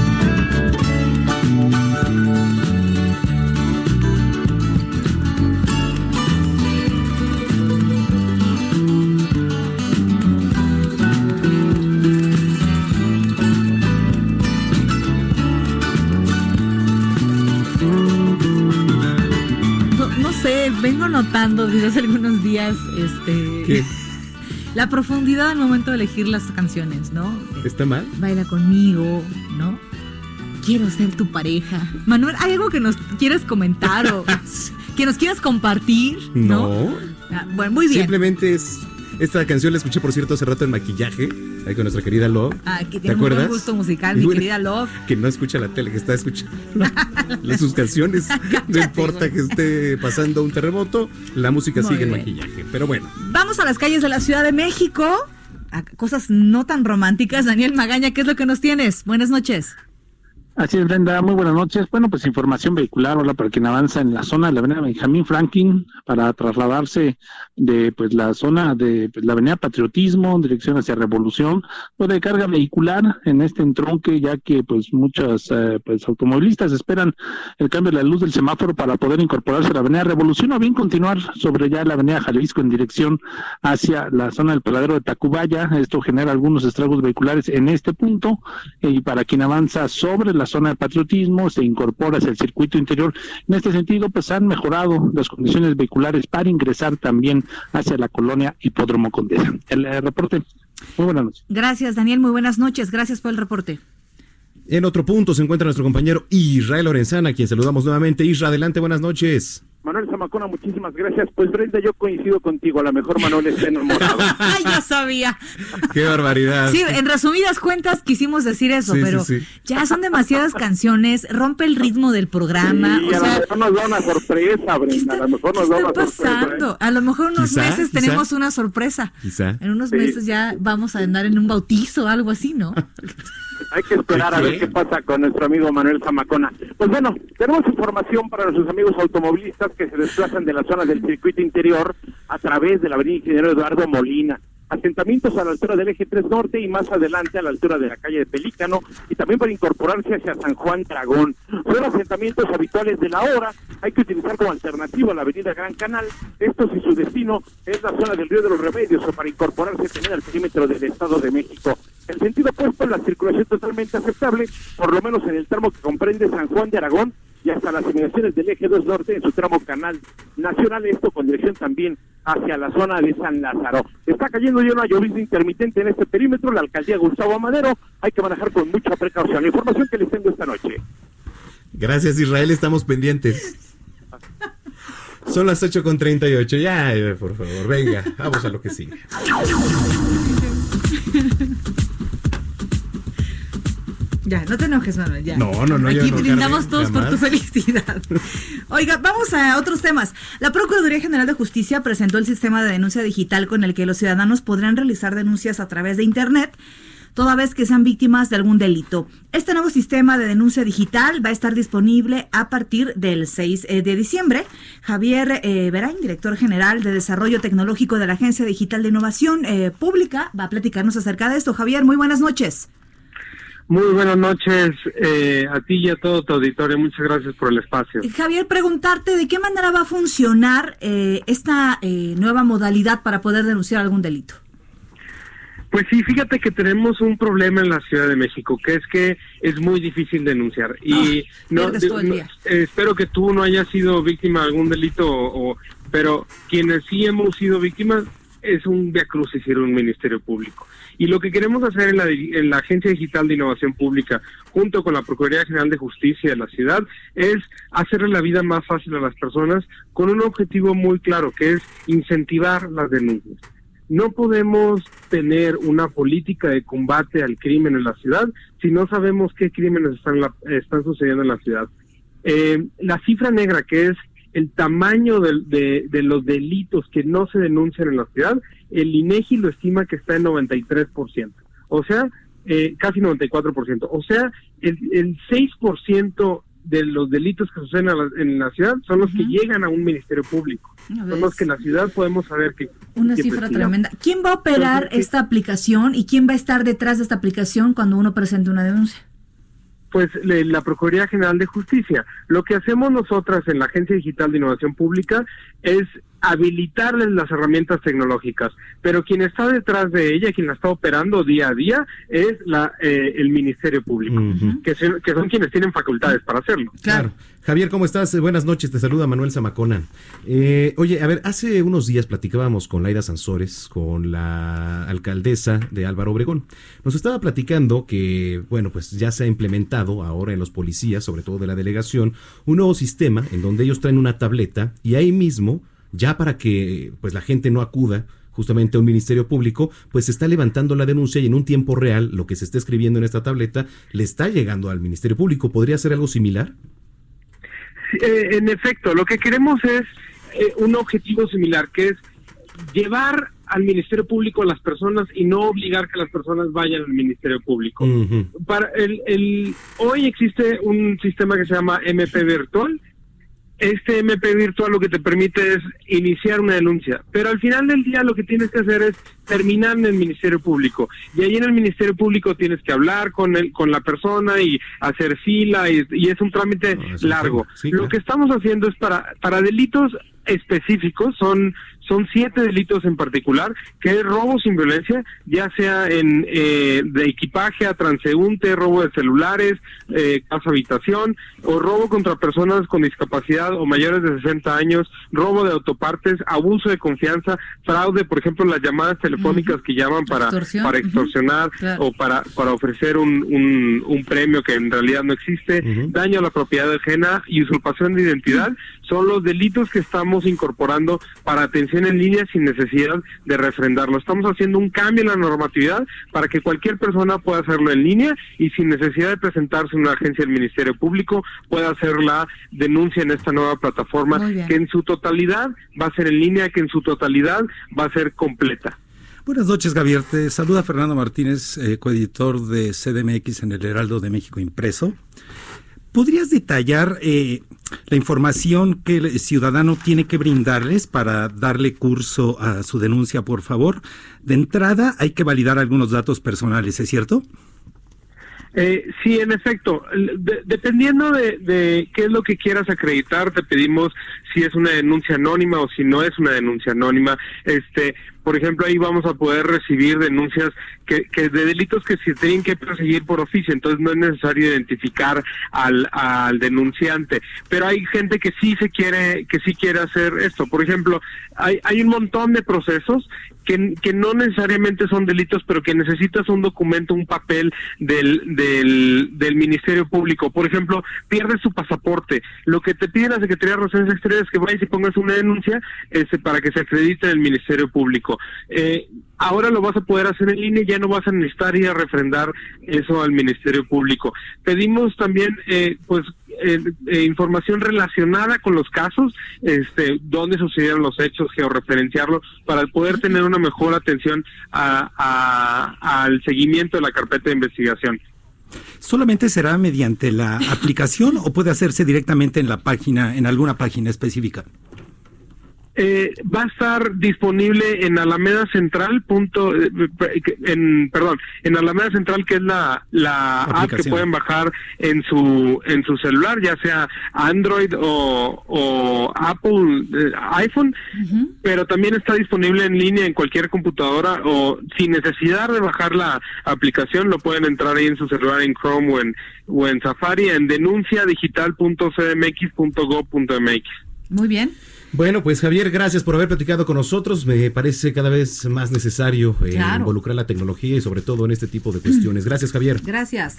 Desde hace algunos días este ¿Qué? la profundidad al momento de elegir las canciones, ¿no? ¿Está mal? Baila conmigo, ¿no? Quiero ser tu pareja. Manuel, ¿hay algo que nos quieres comentar o que nos quieras compartir? No. Ah, bueno, muy bien. Simplemente es. Esta canción la escuché, por cierto, hace rato en maquillaje, ahí con nuestra querida Love. Ah, que ¿Te tiene un buen acuerdas? gusto musical, Y mi querida Love. Que no escucha la tele, que está escuchando sus canciones. No importa que esté pasando un terremoto, la música Muy sigue en bien. maquillaje. Pero bueno, Vamos a las calles de la Ciudad de México. A cosas no tan románticas. Daniel Magaña, ¿qué es lo que nos tienes? Buenas noches. Así es, Brenda, muy buenas noches. Bueno, pues información vehicular, hola, para quien avanza en la zona de la avenida Benjamín Franklin para trasladarse de pues la zona de pues, la avenida Patriotismo en dirección hacia Revolución, o de carga vehicular en este entronque, ya que pues muchos eh, pues automovilistas esperan el cambio de la luz del semáforo para poder incorporarse a la avenida Revolución o bien continuar sobre ya la avenida Jalisco en dirección hacia la zona del paradero de Tacubaya. Esto genera algunos estragos vehiculares en este punto eh, y para quien avanza sobre la zona de patriotismo se incorpora hacia el circuito interior. En este sentido, pues han mejorado las condiciones vehiculares para ingresar también hacia la colonia Hipódromo Condesa. El eh, reporte. Muy buenas noches. Gracias, Daniel. Muy buenas noches. Gracias por el reporte. en otro punto se encuentra nuestro compañero Israel Lorenzana, a quien saludamos nuevamente. Isra, adelante, buenas noches. Manuel Zamacona, muchísimas gracias. Pues Brenda, yo coincido contigo. A lo mejor Manuel está enamorado. Ay, ya sabía. Qué barbaridad. Sí, en resumidas cuentas quisimos decir eso, Sí, sí, pero sí. ya son demasiadas canciones, rompe el ritmo del programa. Y o a lo sea, mejor nos da una sorpresa, Brenda. A lo mejor nos da ¿qué una está sorpresa. pasando? A lo mejor unos Quizá, meses quizá. tenemos una sorpresa. Quizá. En unos Sí. meses ya vamos a andar en un bautizo o algo así, ¿no? Hay que esperar a ver qué pasa con nuestro amigo Manuel Zamacona. Pues bueno, tenemos información para nuestros amigos automovilistas que se desplazan de la zona del circuito interior a través de la avenida Ingeniero Eduardo Molina. Asentamientos a la altura del eje 3 norte y más adelante a la altura de la calle de Pelícano y también para incorporarse hacia San Juan Dragón. Son asentamientos habituales de la hora. Hay que utilizar como alternativa la avenida Gran Canal. Esto si su destino es la zona del Río de los Remedios o para incorporarse también al perímetro del Estado de México. En sentido opuesto, la circulación totalmente aceptable, por lo menos en el tramo que comprende San Juan de Aragón y hasta las inmediaciones del eje 2 norte en su tramo canal nacional, esto con dirección también hacia la zona de San Lázaro. Está cayendo ya una llovizna intermitente en este perímetro, la alcaldía Gustavo Amadero, hay que manejar con mucha precaución. La información que les tengo esta noche. Gracias Israel, estamos pendientes. Son las 8 con 38. Ya, eh, por favor, venga, vamos a lo que sigue. Ya, no te enojes, Manuel. Ya. No, no, no, Aquí brindamos todos por tu felicidad. Oiga, vamos a otros temas. La Procuraduría General de Justicia presentó el sistema de denuncia digital con el que los ciudadanos podrán realizar denuncias a través de Internet toda vez que sean víctimas de algún delito. Este nuevo sistema de denuncia digital va a estar disponible a partir del 6 eh, de diciembre. Javier eh, Berain, director general de Desarrollo Tecnológico de la Agencia Digital de Innovación eh, Pública, va a platicarnos acerca de esto. Javier, muy buenas noches. Muy buenas noches eh, a ti y a todo tu auditorio. Muchas gracias por el espacio. Eh, Javier, preguntarte de qué manera va a funcionar eh, esta eh, nueva modalidad para poder denunciar algún delito. Pues sí, fíjate que tenemos un problema en la Ciudad de México, que es que es muy difícil denunciar. Y no, el no- eh, espero que tú no hayas sido víctima de algún delito, o, o- pero quienes sí hemos sido víctimas es un via crucis ir a un ministerio público. Y lo que queremos hacer en la, en la Agencia Digital de Innovación Pública, junto con la Procuraduría General de Justicia de la ciudad, es hacerle la vida más fácil a las personas con un objetivo muy claro, que es incentivar las denuncias. No podemos tener una política de combate al crimen en la ciudad si no sabemos qué crímenes están, la- están sucediendo en la ciudad. Eh, la cifra negra, que es el tamaño de, de los delitos que no se denuncian en la ciudad, el INEGI lo estima que está en 93%. O sea, eh, casi 94%. O sea, el, el 6% de los delitos que suceden la- en la ciudad son los que llegan a un ministerio público. Son los que en la ciudad podemos saber que... Una que cifra tremenda. ¿Quién va a operar esta aplicación y quién va a estar detrás de esta aplicación cuando uno presente una denuncia? Pues le- la Procuraduría General de Justicia. Lo que hacemos nosotras en la Agencia Digital de Innovación Pública es habilitarles las herramientas tecnológicas, pero quien está detrás de ella, quien la está operando día a día, es la eh, el Ministerio Público, que, se- que son quienes tienen facultades para hacerlo. Claro. Javier, ¿cómo estás? Eh, Buenas noches, te saluda Manuel Zamacona. Eh, oye, a ver, hace unos días platicábamos con Laida Sansores, con la alcaldesa de Álvaro Obregón. Nos estaba platicando que, bueno, pues ya se ha implementado ahora en los policías, sobre todo de la delegación, un nuevo sistema en donde ellos traen una tableta y ahí mismo, ya para que pues la gente no acuda justamente a un ministerio público, pues se está levantando la denuncia y en un tiempo real lo que se está escribiendo en esta tableta le está llegando al ministerio público. ¿Podría ser algo similar? Eh, en efecto, lo que queremos es eh, un objetivo similar, que es llevar al Ministerio Público a las personas y no obligar que las personas vayan al Ministerio Público. Para el, el, hoy existe un sistema que se llama MP Virtual. Este MP Virtual lo que te permite es iniciar una denuncia, pero al final del día lo que tienes que hacer es terminar en el Ministerio Público. Y ahí en el Ministerio Público tienes que hablar con el, con la persona y hacer fila y, y es un trámite largo. Lo que estamos haciendo es para, para delitos específicos, son, son siete delitos en particular, que es robo sin violencia, ya sea en eh, de equipaje a transeúnte, robo de celulares, eh, casa habitación, o robo contra personas con discapacidad o mayores de 60 años, robo de autopartes, abuso de confianza, fraude, por ejemplo, las llamadas telefónicas que llaman para, Extorsión, para extorsionar Claro. o para, para ofrecer un, un, un premio que en realidad no existe, daño a la propiedad ajena y usurpación de identidad, son los delitos que estamos incorporando para atención en línea sin necesidad de refrendarlo. Estamos haciendo un cambio en la normatividad para que cualquier persona pueda hacerlo en línea y sin necesidad de presentarse en una agencia del Ministerio Público pueda hacer la denuncia en esta nueva plataforma que en su totalidad va a ser en línea, que en su totalidad va a ser completa. Buenas noches, Javier. Te saluda Fernando Martínez, eh, coeditor de CDMX en el Heraldo de México Impreso. ¿Podrías detallar eh, la información que el ciudadano tiene que brindarles para darle curso a su denuncia, por favor? De entrada, hay que validar algunos datos personales, ¿es cierto? Eh, sí, en efecto. De- dependiendo de, de qué es lo que quieras acreditar, te pedimos si es una denuncia anónima o si no es una denuncia anónima. Este, por ejemplo, ahí vamos a poder recibir denuncias que, que de delitos que se tienen que perseguir por oficio, entonces no es necesario identificar al, al denunciante. Pero hay gente que sí se quiere, que sí quiere hacer esto. Por ejemplo, hay, hay un montón de procesos que, no necesariamente son delitos, pero que necesitas un documento, un papel del, del, del Ministerio Público. Por ejemplo, pierdes tu pasaporte. Lo que te pide la Secretaría de Relaciones Exteriores es que vayas y pongas una denuncia este, para que se acredite en el Ministerio Público. Eh, ahora lo vas a poder hacer en línea, ya no vas a necesitar ir a refrendar eso al Ministerio Público. Pedimos también, eh, pues, eh, eh, información relacionada con los casos, este, dónde sucedieron los hechos, georreferenciarlo, para poder tener una mejor atención a- a- al seguimiento de la carpeta de investigación. ¿Solamente será mediante la aplicación o puede hacerse directamente en la página, en alguna página específica? Eh, va a estar disponible en Alameda Central punto eh, en perdón en Alameda Central que es la la app que pueden bajar en su en su celular ya sea Android o, o Apple eh, iPhone pero también está disponible en línea en cualquier computadora o sin necesidad de bajar la aplicación lo pueden entrar ahí en su celular en Chrome o en o en Safari en denunciadigital.cdmx.gov.mx Muy bien. Bueno, pues Javier, gracias por haber platicado con nosotros. Me parece cada vez más necesario eh, Claro. involucrar la tecnología y sobre todo en este tipo de cuestiones. Gracias, Javier. Gracias.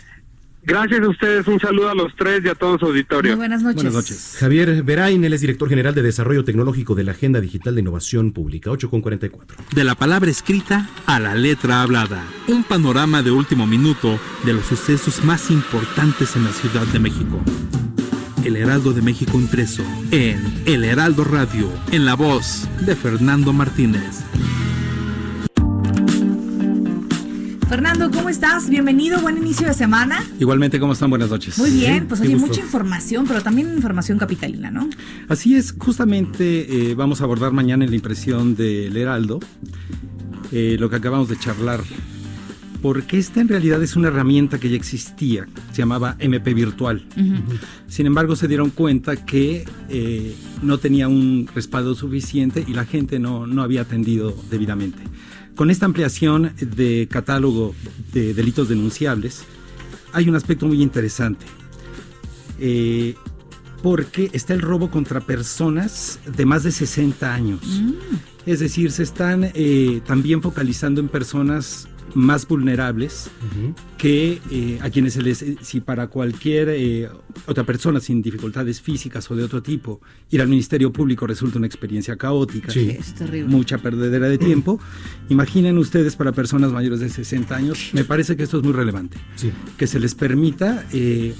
Gracias a ustedes, un saludo a los tres y a todo su auditorio. Muy buenas noches. Javier Verain, él es director general de Desarrollo Tecnológico de la Agenda Digital de Innovación Pública, 8 con 44. De la palabra escrita a la letra hablada. Un panorama de último minuto de los sucesos más importantes en la Ciudad de México. El Heraldo de México impreso en El Heraldo Radio, en la voz de Fernando Martínez. Fernando, ¿cómo estás? Bienvenido, buen inicio de semana. Igualmente, ¿cómo están? Buenas noches. Muy bien, pues oye, mucha información, pero también información capitalina, ¿no? Así es, justamente eh, vamos a abordar mañana en la impresión del Heraldo eh, lo que acabamos de charlar, porque esta en realidad es una herramienta que ya existía, se llamaba MP Virtual. Sin embargo, se dieron cuenta que eh, no tenía un respaldo suficiente y la gente no, no había atendido debidamente. Con esta ampliación de catálogo de delitos denunciables, hay un aspecto muy interesante. Eh, porque está el robo contra personas de más de 60 años. Es decir, se están eh, también focalizando en personas más vulnerables que eh, a quienes se les, si para cualquier eh, otra persona sin dificultades físicas o de otro tipo, ir al Ministerio Público resulta una experiencia caótica, Sí. Es terrible. mucha perdedera de tiempo. Imaginen ustedes para personas mayores de 60 años, me parece que esto es muy relevante, que se les permita eh,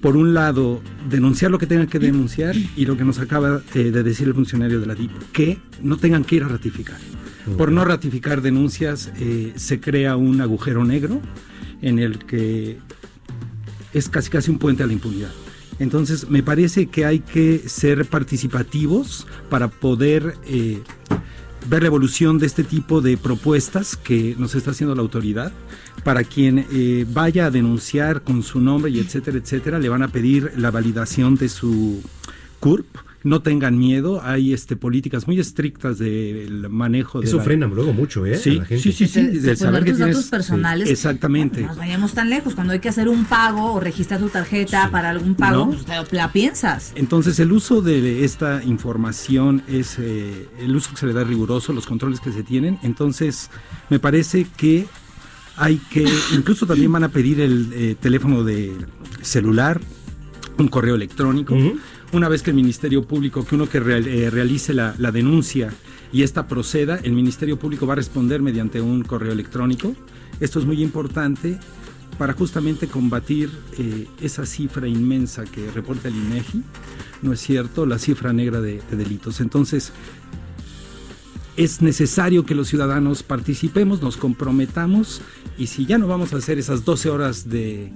por un lado, denunciar lo que tengan que denunciar y lo que nos acaba eh, de decir el funcionario de la DIP, que no tengan que ir a ratificar. Por no ratificar denuncias eh, se crea un agujero negro en el que es casi casi un puente a la impunidad. Entonces me parece que hay que ser participativos para poder eh, ver la evolución de este tipo de propuestas que nos está haciendo la autoridad. Para quien eh, vaya a denunciar con su nombre y etcétera, etcétera, le van a pedir la validación de su CURP. No tengan miedo, hay este, políticas muy estrictas del manejo de Eso la- frena luego mucho, ¿eh? Sí, a la gente. sí, sí, sí, del pueden saber que tus tienes- datos personales. Sí, exactamente. No nos vayamos tan lejos. Cuando hay que hacer un pago o registrar tu tarjeta para algún pago, No. pues te la piensas. Entonces el uso de esta información es eh, el uso que se le da riguroso, los controles que se tienen. Entonces me parece que hay que, incluso también van a pedir el eh, teléfono de celular, un correo electrónico. Una vez que el Ministerio Público, que uno que eh, realice la, denuncia y esta proceda, el Ministerio Público va a responder mediante un correo electrónico. Esto es muy importante para justamente combatir eh, esa cifra inmensa que reporta el INEGI, ¿no es cierto? La cifra negra de delitos. Entonces, es necesario que los ciudadanos participemos, nos comprometamos y si ya no vamos a hacer esas 12 horas de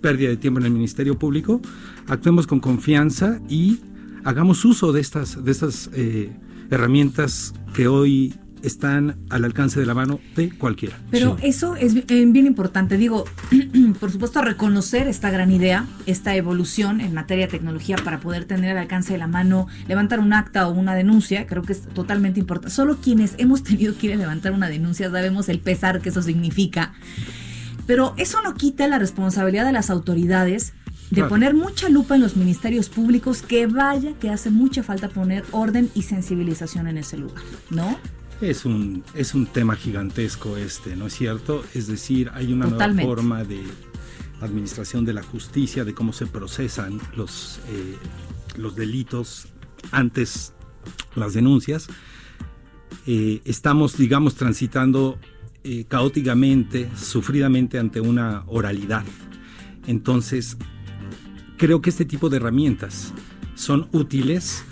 pérdida de tiempo en el Ministerio Público, actuemos con confianza y hagamos uso de estas, de estas eh, herramientas que hoy están al alcance de la mano de cualquiera. Pero eso es eh, bien importante. Digo, por supuesto, reconocer esta gran idea, esta evolución en materia de tecnología para poder tener al alcance de la mano, levantar un acta o una denuncia, creo que es totalmente importante. Solo quienes hemos tenido que ir a levantar una denuncia sabemos el pesar que eso significa. Pero eso no quita la responsabilidad de las autoridades de Claro. poner mucha lupa en los ministerios públicos, que vaya que hace mucha falta poner orden y sensibilización en ese lugar, ¿no? Es un, es un tema gigantesco este, ¿no es cierto? Es decir, hay una Totalmente. nueva forma de administración de la justicia, de cómo se procesan los, eh, los delitos antes las denuncias. Eh, estamos, digamos, transitando eh, caóticamente, sufridamente ante una oralidad. Entonces, creo que este tipo de herramientas son útiles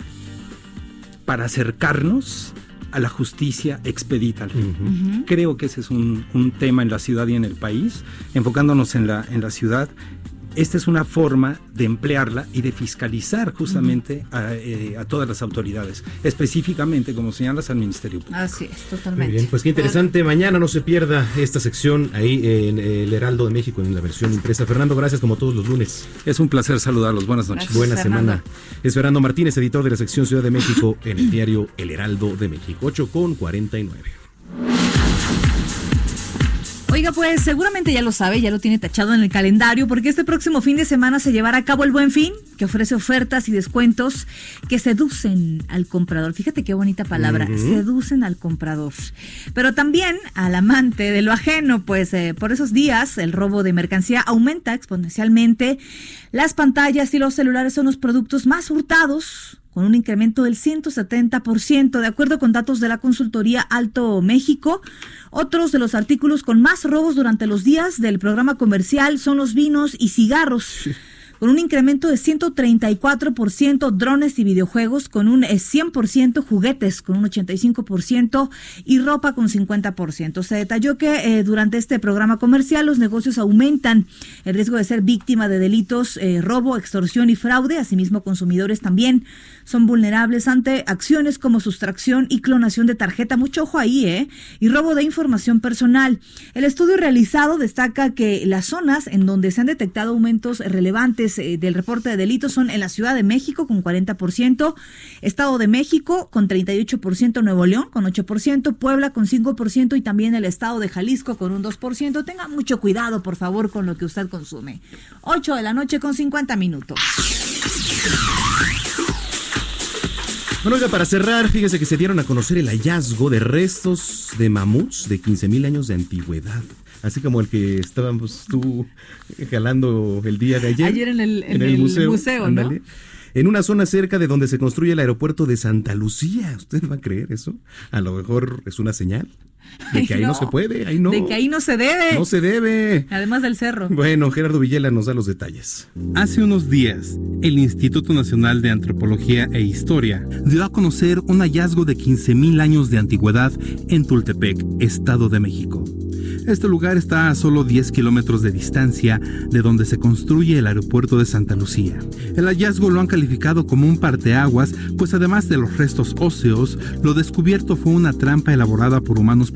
para acercarnos a la justicia expedita al fin. Creo que ese es un, un tema en la ciudad y en el país, enfocándonos en la, en la ciudad. Esta es una forma de emplearla y de fiscalizar justamente a, eh, a todas las autoridades, específicamente, como señalas, al Ministerio Público. Así es, Muy totalmente. bien, pues qué interesante. Mañana no se pierda esta sección ahí en el Heraldo de México en la versión impresa. Fernando, gracias como todos los lunes. Es un placer saludarlos. Buenas noches. Buena Fernando. semana. Es Fernando Martínez, editor de la sección Ciudad de México en el diario El Heraldo de México. 8 con 49. Oiga, pues seguramente ya lo sabe, ya lo tiene tachado en el calendario, porque este próximo fin de semana se llevará a cabo el Buen Fin, que ofrece ofertas y descuentos que seducen al comprador. Fíjate qué bonita palabra, seducen al comprador. Pero también al amante de lo ajeno, pues eh, por esos días el robo de mercancía aumenta exponencialmente. Las pantallas y los celulares son los productos más hurtados con un incremento del 170%, de acuerdo con datos de la consultoría Alto México. Otros de los artículos con más robos durante los días del programa comercial son los vinos y cigarros. Con un incremento de 134%, drones y videojuegos con un eh, 100%, juguetes con un 85% y ropa con 50%. Se detalló que eh, durante este programa comercial los negocios aumentan el riesgo de ser víctima de delitos, eh, robo, extorsión y fraude. Asimismo, consumidores también son vulnerables ante acciones como sustracción y clonación de tarjeta. Mucho ojo ahí, ¿eh? Y robo de información personal. El estudio realizado destaca que las zonas en donde se han detectado aumentos relevantes eh, del reporte de delitos son en la Ciudad de México con 40%, Estado de México con 38%, Nuevo León con 8%, Puebla con 5% y también el Estado de Jalisco con un 2%. Tenga mucho cuidado, por favor, con lo que usted consume. 8 de la noche con 50 minutos. Bueno, oiga, para cerrar, fíjese que se dieron a conocer el hallazgo de restos de mamuts de 15.000 años de antigüedad. Así como el que estábamos tú jalando el día de ayer. Ayer en el- en el museo, ¿no? En una zona cerca de donde se construye el aeropuerto de Santa Lucía. ¿Usted va a creer eso? A lo mejor es una señal de que ahí no. no. se puede, ahí no. De que ahí no se debe. No se debe. Además del cerro. Bueno, Gerardo Villela nos da los detalles. Hace unos días, el Instituto Nacional de Antropología e Historia dio a conocer un hallazgo de 15.000 años de antigüedad en Tultepec, Estado de México. Este lugar está a solo 10 kilómetros de distancia de donde se construye el aeropuerto de Santa Lucía. El hallazgo lo han calificado como un parteaguas, pues además de los restos óseos, lo descubierto fue una trampa elaborada por humanos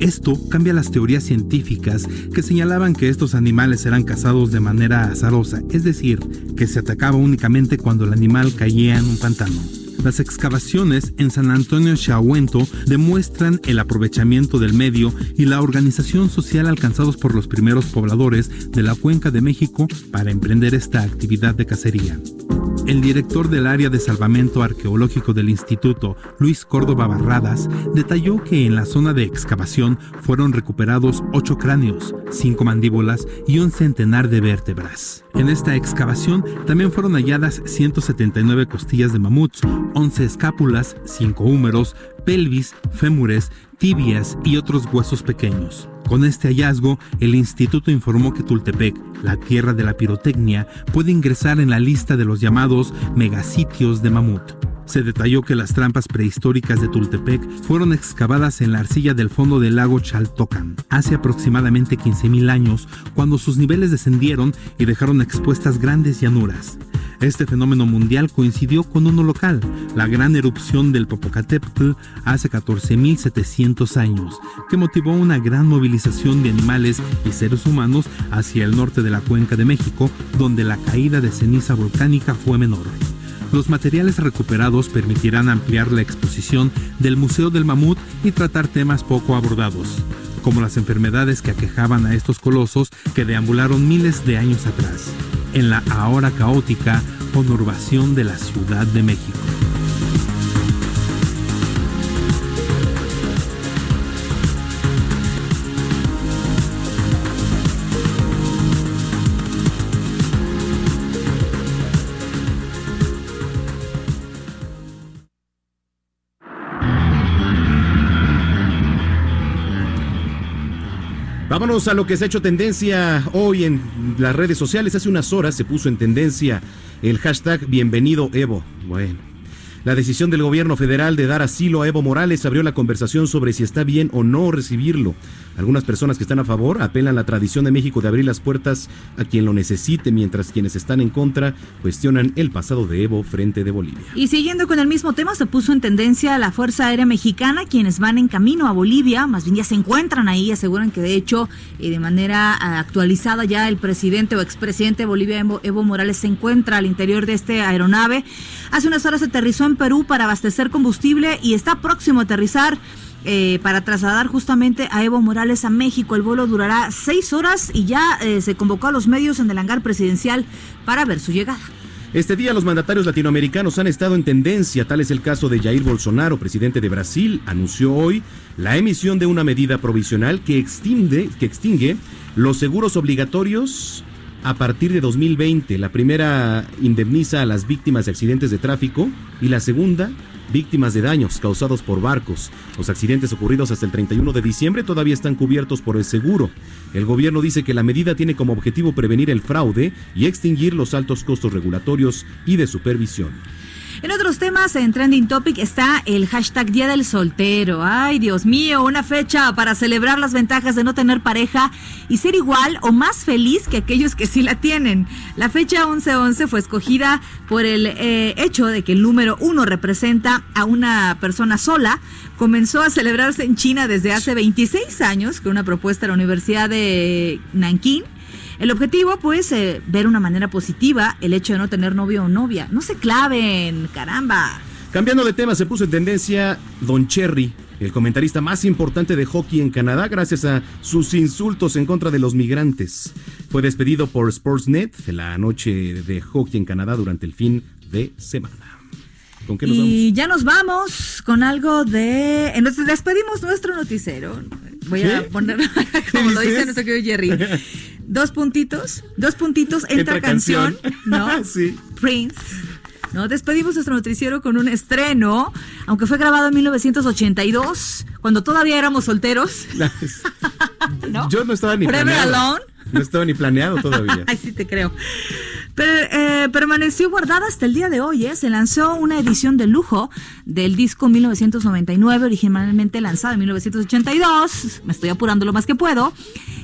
Esto cambia las teorías científicas que señalaban que estos animales eran cazados de manera azarosa, es decir, que se atacaba únicamente cuando el animal caía en un pantano. Las excavaciones en San Antonio Chahuento demuestran el aprovechamiento del medio y la organización social alcanzados por los primeros pobladores de la Cuenca de México para emprender esta actividad de cacería. El director del área de salvamento arqueológico del instituto, Luis Córdoba Barradas, detalló que en la zona de excavación fueron recuperados ocho cráneos, cinco mandíbulas y un centenar de vértebras. En esta excavación también fueron halladas 179 costillas de mamuts, 11 escápulas, 5 húmeros, pelvis, fémures, tibias y otros huesos pequeños. Con este hallazgo, el instituto informó que Tultepec, la tierra de la pirotecnia, puede ingresar en la lista de los llamados megasitios de mamut. Se detalló que las trampas prehistóricas de Tultepec fueron excavadas en la arcilla del fondo del lago Chaltocan hace aproximadamente 15.000 años, cuando sus niveles descendieron y dejaron expuestas grandes llanuras. Este fenómeno mundial coincidió con uno local, la gran erupción del Popocatépetl hace 14.700 años, que motivó una gran movilización de animales y seres humanos hacia el norte de la cuenca de México, donde la caída de ceniza volcánica fue menor. Los materiales recuperados permitirán ampliar la exposición del Museo del Mamut y tratar temas poco abordados, como las enfermedades que aquejaban a estos colosos que deambularon miles de años atrás, en la ahora caótica conurbación de la Ciudad de México. Vámonos a lo que se ha hecho tendencia hoy en las redes sociales. Hace unas horas se puso en tendencia el hashtag Bienvenido Evo. Bueno. La decisión del gobierno federal de dar asilo a Evo Morales abrió la conversación sobre si está bien o no recibirlo. Algunas personas que están a favor apelan a la tradición de México de abrir las puertas a quien lo necesite, mientras quienes están en contra cuestionan el pasado de Evo frente de Bolivia. Y siguiendo con el mismo tema, se puso en tendencia la Fuerza Aérea Mexicana, quienes van en camino a Bolivia, más bien ya se encuentran ahí, aseguran que de hecho, eh, de manera ah, actualizada ya el presidente o expresidente de Bolivia, Evo, Evo Morales, se encuentra al interior de este aeronave. Hace unas horas aterrizó en Perú para abastecer combustible y está próximo a aterrizar. eh, para trasladar justamente a Evo Morales a México. El vuelo durará seis horas y ya eh, se convocó a los medios en el hangar presidencial para ver su llegada. Este día los mandatarios latinoamericanos han estado en tendencia, tal es el caso de Jair Bolsonaro, presidente de Brasil, anunció hoy la emisión de una medida provisional que extingue, que extingue los seguros obligatorios a partir de 2020. La primera indemniza a las víctimas de accidentes de tráfico y la segunda víctimas de daños causados por barcos. Los accidentes ocurridos hasta el 31 de diciembre todavía están cubiertos por el seguro. El gobierno dice que la medida tiene como objetivo prevenir el fraude y extinguir los altos costos regulatorios y de supervisión. En otros temas, en Trending Topic está el hashtag Día del Soltero. Ay, Dios mío, una fecha para celebrar las ventajas de no tener pareja y ser igual o más feliz que aquellos que sí la tienen. La fecha 11-11 fue escogida por el eh, hecho de que el número uno representa a una persona sola. Comenzó a celebrarse en China desde hace 26 años con una propuesta de la Universidad de Nankín. El objetivo, pues, eh, ver una manera positiva el hecho de no tener novio o novia. No se claven, caramba. Cambiando de tema, se puso en tendencia Don Cherry, el comentarista más importante de hockey en Canadá, gracias a sus insultos en contra de los migrantes. Fue despedido por Sportsnet la noche de hockey en Canadá durante el fin de semana. ¿Con qué nos vamos? Y ya nos vamos con algo de... Entonces despedimos nuestro noticiero. Voy a poner, como lo dice nuestro querido Jerry. Dos puntitos, dos puntitos, entra, Entra canción, canción. ¿no? Sí. Prince. ¿no? Despedimos nuestro noticiero con un estreno, aunque fue grabado en 1982, cuando todavía éramos solteros. Yo no estaba ni Forever planeado. Alone. No estaba ni planeado todavía. Ay, sí te creo. Pero, eh, permaneció guardada hasta el día de hoy. ¿eh? Se lanzó una edición de lujo del disco 1999, originalmente lanzado en 1982. Me estoy apurando lo más que puedo.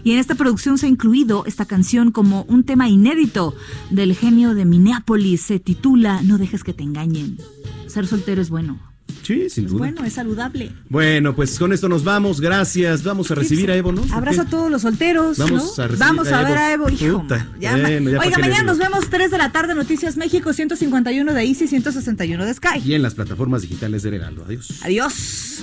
Y en esta producción se ha incluido esta canción como un tema inédito del genio de Minneapolis. Se titula No dejes que te engañen. Ser soltero es bueno. Sí, sin Es duda. bueno, es saludable. Bueno, pues con esto nos vamos. Gracias. Vamos a recibir a Evo, ¿no? Abrazo a todos los solteros. Vamos ¿no? a recibir Vamos a a, ver a Evo, hijo. Puta, Ya bueno, ya Oiga, mañana nos vemos 3 de la tarde, Noticias México, 151 de Easy, 161 de Sky. Y en las plataformas digitales de Heraldo. Adiós. Adiós.